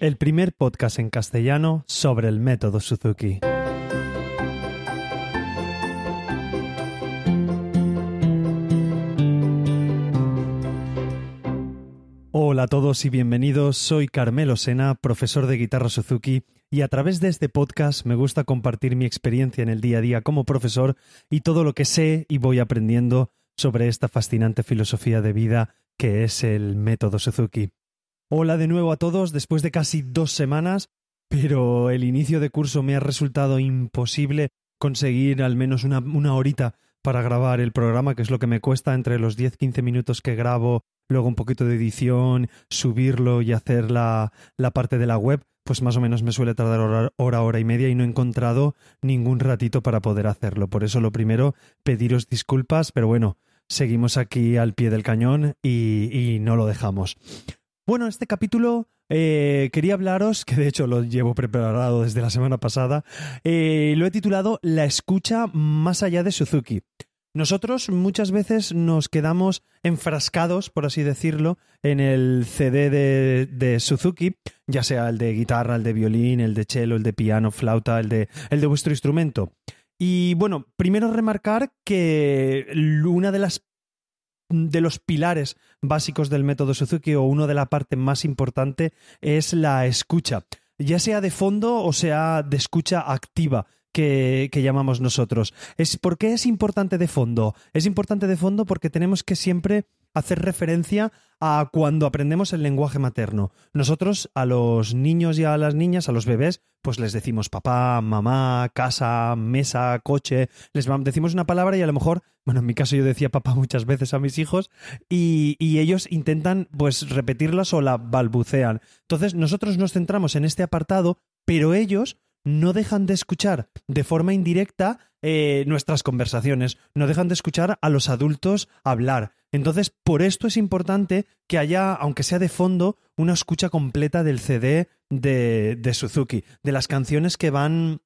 el primer podcast en castellano sobre el método Suzuki. Hola a todos y bienvenidos. Soy Carmelo Sena, profesor de guitarra Suzuki, y a través de este podcast me gusta compartir mi experiencia en el día a día como profesor y todo lo que sé y voy aprendiendo sobre esta fascinante filosofía de vida que es el método Suzuki. Hola de nuevo a todos después de casi dos semanas, pero el inicio de curso me ha resultado imposible conseguir al menos una, una horita para grabar el programa, que es lo que me cuesta entre los 10-15 minutos que grabo, luego un poquito de edición, subirlo y hacer la, la parte de la web, pues más o menos me suele tardar hora, hora, hora y media y no he encontrado ningún ratito para poder hacerlo. Por eso lo primero, pediros disculpas, pero bueno, seguimos aquí al pie del cañón y, y no lo dejamos. Bueno, este capítulo eh, quería hablaros, que de hecho lo llevo preparado desde la semana pasada, eh, lo he titulado La escucha más allá de Suzuki. Nosotros muchas veces nos quedamos enfrascados, por así decirlo, en el CD de, Suzuki, ya sea el de guitarra, el de violín, el de cello, el de piano, flauta, el de, el de vuestro instrumento. Y bueno, primero remarcar que una de las de los pilares básicos del método Suzuki o uno de la parte más importante es la escucha, ya sea de fondo o sea de escucha activa. Que, que, llamamos nosotros. Es, ¿Por qué es importante de fondo? Es importante de fondo porque tenemos que siempre hacer referencia a cuando aprendemos el lenguaje materno. Nosotros a los niños y a las niñas, a los bebés, pues les decimos papá, mamá, casa, mesa, coche, les decimos una palabra y a lo mejor, bueno, en mi caso yo decía papá muchas veces a mis hijos y, y ellos intentan pues repetirlas o la balbucean. Entonces nosotros nos centramos en este apartado, pero ellos no dejan de escuchar de forma indirecta eh, nuestras conversaciones, no dejan de escuchar a los adultos hablar. Entonces, por esto es importante que haya, aunque sea de fondo, una escucha completa del CD de, de Suzuki, de las canciones que van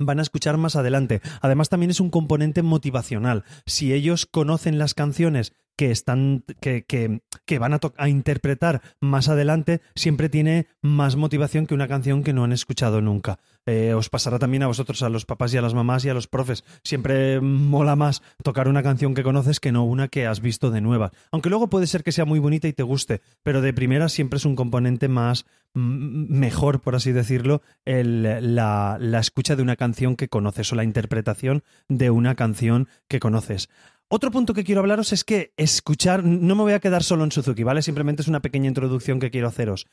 van a escuchar más adelante. Además, también es un componente motivacional. Si ellos conocen las canciones que están que, que, que van a, a, interpretar más adelante siempre tiene más motivación que una canción que no han escuchado nunca. Eh, os pasará también a vosotros, a los papás y a las mamás y a los profes. Siempre mola más tocar una canción que conoces que no una que has visto de nueva. Aunque luego puede ser que sea muy bonita y te guste, pero de primera siempre es un componente más mejor, por así decirlo, la, la escucha de una canción que conoces o la interpretación de una canción que conoces. Otro punto que quiero hablaros es que escuchar, no me voy a quedar solo en Suzuki, ¿vale? Simplemente es una pequeña introducción que quiero haceros.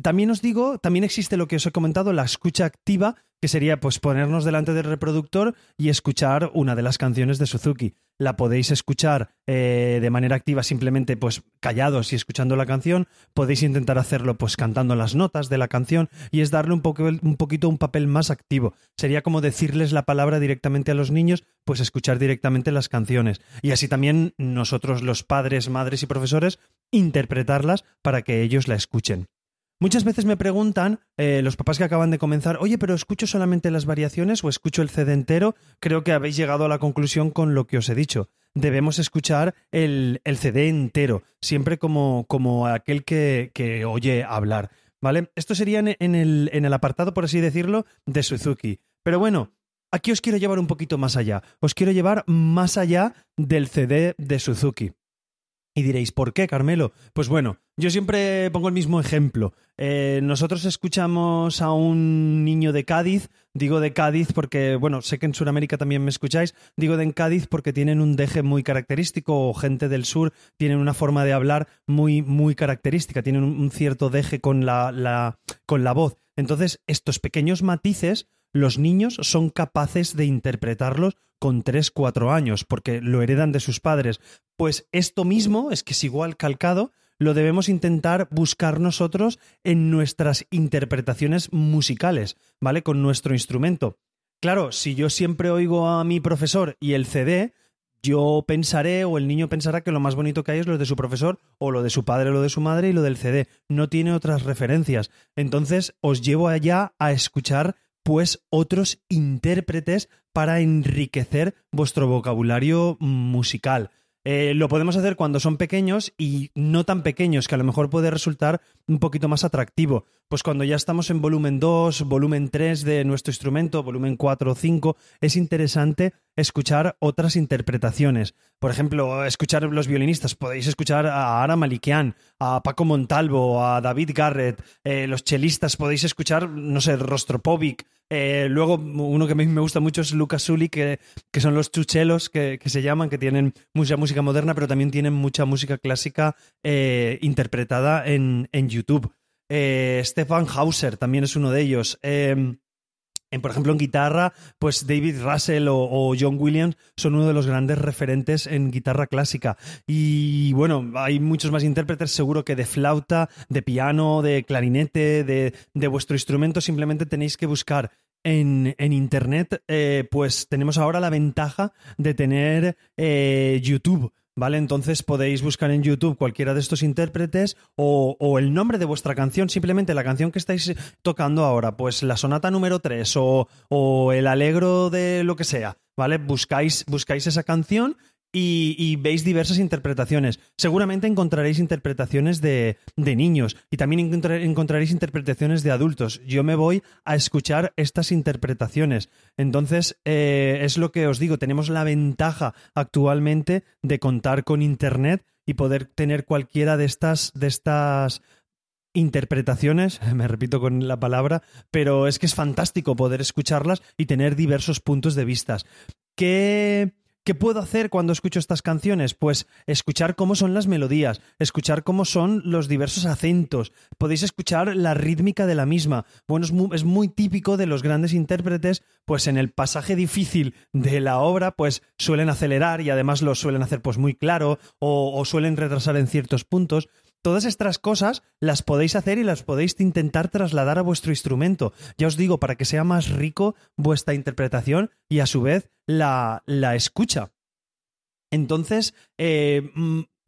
También os digo, también existe lo que os he comentado, la escucha activa, que sería pues ponernos delante del reproductor y escuchar una de las canciones de Suzuki. La podéis escuchar eh, de manera activa simplemente pues callados y escuchando la canción, podéis intentar hacerlo pues cantando las notas de la canción y es darle un, poco, un poquito un papel más activo. Sería como decirles la palabra directamente a los niños, pues escuchar directamente las canciones. Y así también nosotros los padres, madres y profesores interpretarlas para que ellos la escuchen. Muchas veces me preguntan eh, los papás que acaban de comenzar, oye, pero escucho solamente las variaciones o escucho el CD entero. Creo que habéis llegado a la conclusión con lo que os he dicho. Debemos escuchar el, el CD entero, siempre como, como aquel que, que, oye hablar. ¿Vale? Esto sería en, el, en el apartado, por así decirlo, de Suzuki. Pero bueno, aquí os quiero llevar un poquito más allá. Os quiero llevar más allá del CD de Suzuki. Y diréis, ¿por qué, Carmelo? Pues bueno, yo siempre pongo el mismo ejemplo. Eh, nosotros escuchamos a un niño de Cádiz, digo de Cádiz porque, bueno, sé que en Sudamérica también me escucháis, digo de en Cádiz porque tienen un deje muy característico, o gente del sur tienen una forma de hablar muy, muy característica, tienen un cierto deje con la, la, con la voz. Entonces, estos pequeños matices los niños son capaces de interpretarlos con 3, 4 años, porque lo heredan de sus padres. Pues esto mismo, es que es igual calcado, lo debemos intentar buscar nosotros en nuestras interpretaciones musicales, ¿vale? Con nuestro instrumento. Claro, si yo siempre oigo a mi profesor y el CD, yo pensaré o el niño pensará que lo más bonito que hay es lo de su profesor o lo de su padre o lo de su madre y lo del CD. No tiene otras referencias. Entonces os llevo allá a escuchar pues otros intérpretes para enriquecer vuestro vocabulario musical. Eh, lo podemos hacer cuando son pequeños y no tan pequeños, que a lo mejor puede resultar un poquito más atractivo. Pues cuando ya estamos en volumen 2, volumen 3 de nuestro instrumento, volumen 4 o 5, es interesante escuchar otras interpretaciones. Por ejemplo, escuchar los violinistas. Podéis escuchar a Ara Malikian, a Paco Montalvo, a David Garrett. Eh, los chelistas podéis escuchar, no sé, Rostropovic. Eh, luego, uno que a mí me gusta mucho es Lucas Sully, que, que son los chuchelos que, que, se llaman, que tienen mucha música moderna, pero también tienen mucha música clásica eh, interpretada en, en YouTube. Stefan Hauser también es uno de ellos. En, por ejemplo, en guitarra, pues David Russell o, John Williams son uno de los grandes referentes en guitarra clásica. Y bueno, hay muchos más intérpretes, seguro que de flauta, de piano, de clarinete, de, de vuestro instrumento. Simplemente tenéis que buscar en, en Internet, eh, pues tenemos ahora la ventaja de tener eh, YouTube. ¿Vale? Entonces podéis buscar en YouTube cualquiera de estos intérpretes o, o, el nombre de vuestra canción, simplemente la canción que estáis tocando ahora, pues la sonata número 3 o, o el alegro de lo que sea, ¿vale? Buscáis, buscáis esa canción y, veis diversas interpretaciones. Seguramente encontraréis interpretaciones de, de niños y también encontrar, encontraréis interpretaciones de adultos. Yo me voy a escuchar estas interpretaciones. Entonces, eh, es lo que os digo, tenemos la ventaja actualmente de contar con Internet y poder tener cualquiera de estas, de estas interpretaciones, me repito con la palabra, pero es que es fantástico poder escucharlas y tener diversos puntos de vista. ¿Qué ¿Qué puedo hacer cuando escucho estas canciones? Pues escuchar cómo son las melodías, escuchar cómo son los diversos acentos, podéis escuchar la rítmica de la misma. Bueno, es muy, típico de los grandes intérpretes, pues en el pasaje difícil de la obra, pues suelen acelerar y además lo suelen hacer pues muy claro o suelen retrasar en ciertos puntos. Todas estas cosas las podéis hacer y las podéis intentar trasladar a vuestro instrumento. Ya os digo, para que sea más rico vuestra interpretación y a su vez la, la escucha. Entonces, eh,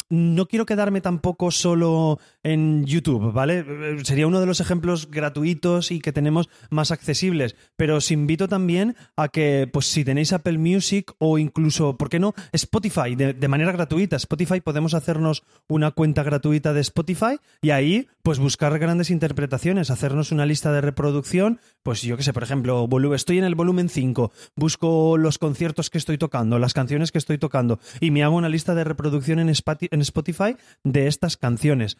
no quiero quedarme tampoco solo en YouTube, ¿vale? Sería uno de los ejemplos gratuitos y que tenemos más accesibles, pero os invito también a que, pues si tenéis Apple Music o incluso, ¿por qué no? Spotify, de, manera gratuita. Spotify podemos hacernos una cuenta gratuita de Spotify y ahí, pues buscar grandes interpretaciones, hacernos una lista de reproducción, pues yo qué sé, por ejemplo, estoy en el volumen 5, busco los conciertos que estoy tocando, las canciones que estoy tocando y me hago una lista de reproducción en Spotify de estas canciones.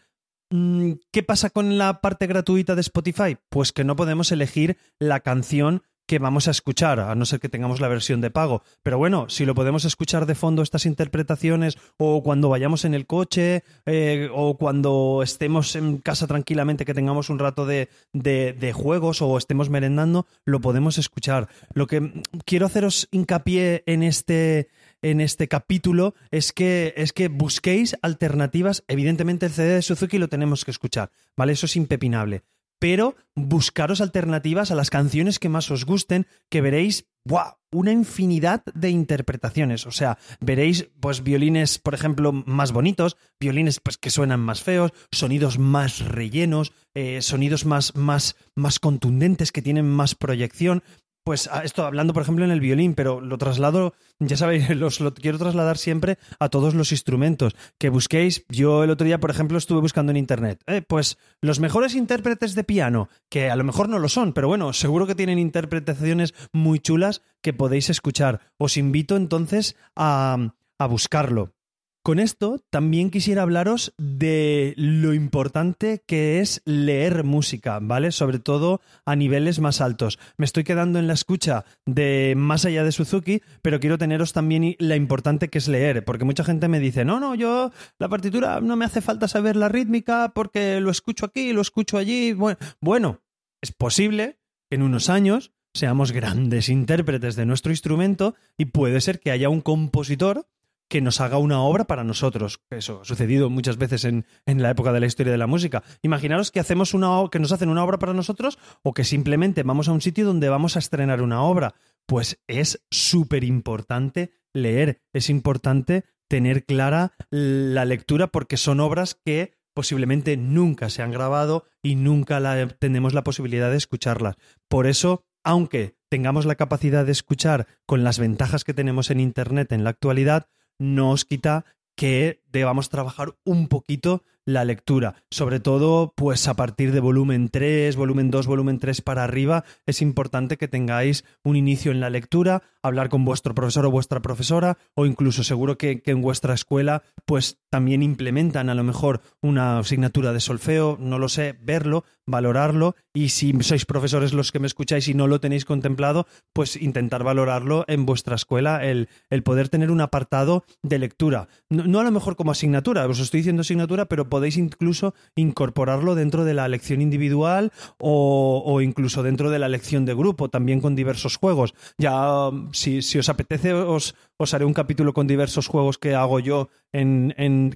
Mm, ¿Qué pasa con la parte gratuita de Spotify? Pues que no podemos elegir la canción que vamos a escuchar, a no ser que tengamos la versión de pago. Pero bueno, si lo podemos escuchar de fondo estas interpretaciones o cuando vayamos en el coche eh, o cuando estemos en casa tranquilamente que tengamos un rato de, de, de, juegos o estemos merendando, lo podemos escuchar. Lo que quiero haceros hincapié en este, en este capítulo es que, es que busquéis alternativas. Evidentemente el CD de Suzuki lo tenemos que escuchar, ¿vale? Eso es impepinable pero buscaros alternativas a las canciones que más os gusten, que veréis ¡buah! una infinidad de interpretaciones. O sea, veréis pues violines, por ejemplo, más bonitos, violines pues que suenan más feos, sonidos más rellenos, eh, sonidos más, más, más contundentes, que tienen más proyección pues esto hablando, por ejemplo, en el violín, pero lo traslado, ya sabéis, los, lo quiero trasladar siempre a todos los instrumentos. Que busquéis, yo el otro día, por ejemplo, estuve buscando en internet, eh, pues los mejores intérpretes de piano, que a lo mejor no lo son, pero bueno, seguro que tienen interpretaciones muy chulas que podéis escuchar. Os invito entonces a, a buscarlo. Con esto también quisiera hablaros de lo importante que es leer música, ¿vale? Sobre todo a niveles más altos. Me estoy quedando en la escucha de más allá de Suzuki, pero quiero teneros también la importante que es leer, porque mucha gente me dice, no, no, yo la partitura no me hace falta saber la rítmica porque lo escucho aquí, lo escucho allí. Bueno, bueno es posible que en unos años seamos grandes intérpretes de nuestro instrumento y puede ser que haya un compositor que nos haga una obra para nosotros. Eso ha sucedido muchas veces en, en, la época de la historia de la música. Imaginaros que hacemos una que nos hacen una obra para nosotros o que simplemente vamos a un sitio donde vamos a estrenar una obra. Pues es súper importante leer, es importante tener clara la lectura porque son obras que posiblemente nunca se han grabado y nunca la, tenemos la posibilidad de escucharlas. Por eso, aunque tengamos la capacidad de escuchar con las ventajas que tenemos en Internet en la actualidad, no os quita que debamos trabajar un poquito la lectura. Sobre todo, pues a partir de volumen 3, volumen 2, volumen 3 para arriba, es importante que tengáis un inicio en la lectura, hablar con vuestro profesor o vuestra profesora, o incluso seguro que, en vuestra escuela, pues también implementan a lo mejor una asignatura de solfeo, no lo sé, verlo, valorarlo, y si sois profesores los que me escucháis y no lo tenéis contemplado, pues intentar valorarlo en vuestra escuela, el, el poder tener un apartado de lectura. No, no a lo mejor como asignatura, os estoy diciendo asignatura, pero podéis incluso incorporarlo dentro de la lección individual o, o incluso dentro de la lección de grupo, también con diversos juegos. Ya, si, os apetece, os, os, haré un capítulo con diversos juegos que hago yo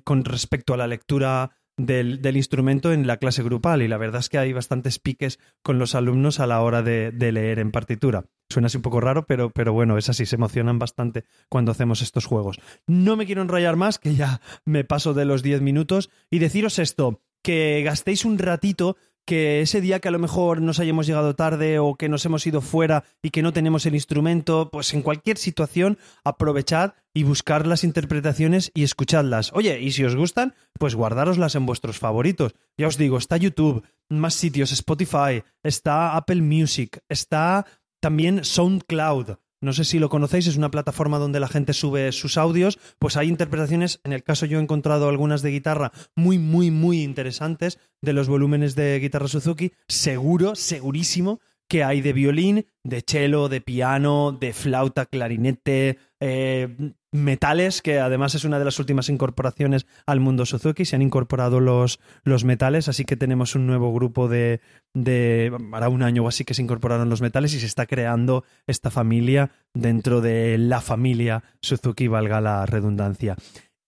con respecto a la lectura del, instrumento en la clase grupal y la verdad es que hay bastantes piques con los alumnos a la hora de, de leer en partitura. Suena así un poco raro, pero, pero bueno, es así, se emocionan bastante cuando hacemos estos juegos. No me quiero enrollar más, que ya me paso de los 10 minutos, y deciros esto, que gastéis un ratito que ese día que a lo mejor nos hayamos llegado tarde o que nos hemos ido fuera y que no tenemos el instrumento, pues en cualquier situación aprovechad y buscar las interpretaciones y escuchadlas. Oye, y si os gustan, pues guardároslas en vuestros favoritos. Ya os digo, está YouTube, más sitios, Spotify, está Apple Music, está también SoundCloud. No sé si lo conocéis, es una plataforma donde la gente sube sus audios, pues hay interpretaciones, en el caso yo he encontrado algunas de guitarra muy, muy, muy interesantes de los volúmenes de guitarra Suzuki, seguro, segurísimo que hay de violín, de cello, de piano, de flauta, clarinete, eh, metales, que además es una de las últimas incorporaciones al mundo Suzuki, se han incorporado los, los metales, así que tenemos un nuevo grupo de, de, hará un año o así que se incorporaron los metales y se está creando esta familia dentro de la familia Suzuki, valga la redundancia.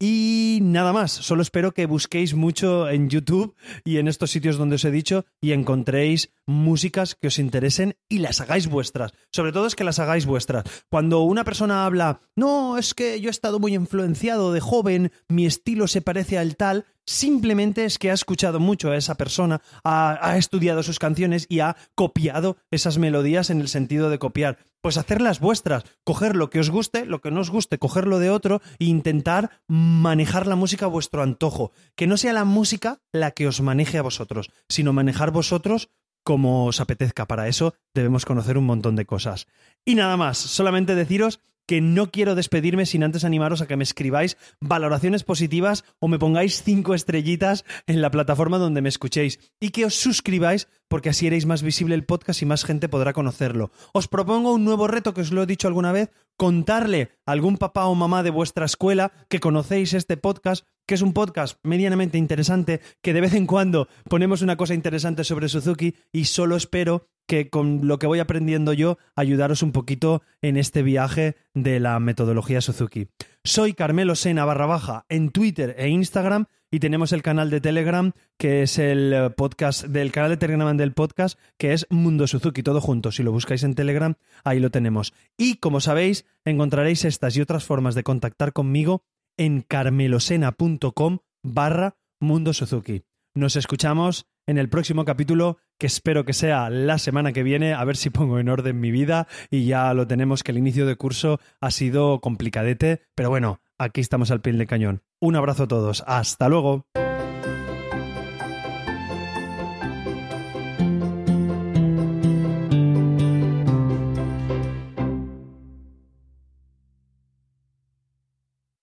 Y nada más, solo espero que busquéis mucho en YouTube y en estos sitios donde os he dicho y encontréis músicas que os interesen y las hagáis vuestras. Sobre todo es que las hagáis vuestras. Cuando una persona habla, no, es que yo he estado muy influenciado de joven, mi estilo se parece al tal, simplemente es que ha escuchado mucho a esa persona, ha, ha, estudiado sus canciones y ha copiado esas melodías en el sentido de copiar. Pues hacerlas vuestras, coger lo que os guste, lo que no os guste, cogerlo de otro e intentar manejar la música a vuestro antojo. Que no sea la música la que os maneje a vosotros, sino manejar vosotros como os apetezca. Para eso debemos conocer un montón de cosas. Y nada más, solamente deciros que no quiero despedirme sin antes animaros a que me escribáis valoraciones positivas o me pongáis cinco estrellitas en la plataforma donde me escuchéis y que os suscribáis porque así haréis más visible el podcast y más gente podrá conocerlo. Os propongo un nuevo reto que os lo he dicho alguna vez, contarle a algún papá o mamá de vuestra escuela que conocéis este podcast, que es un podcast medianamente interesante, que de vez en cuando ponemos una cosa interesante sobre Suzuki y solo espero que con lo que voy aprendiendo yo ayudaros un poquito en este viaje de la metodología Suzuki. Soy Carmelo Sena barra baja en Twitter e Instagram y tenemos el canal de Telegram que es el podcast del canal de Telegram del podcast que es Mundo Suzuki todo junto. Si lo buscáis en Telegram ahí lo tenemos. Y como sabéis encontraréis estas y otras formas de contactar conmigo en carmelosena.com barra Mundo Suzuki. Nos escuchamos en el próximo capítulo, que espero que sea la semana que viene, a ver si pongo en orden mi vida y ya lo tenemos que el inicio de curso ha sido complicadete, pero bueno, aquí estamos al pie del cañón. Un abrazo a todos, hasta luego.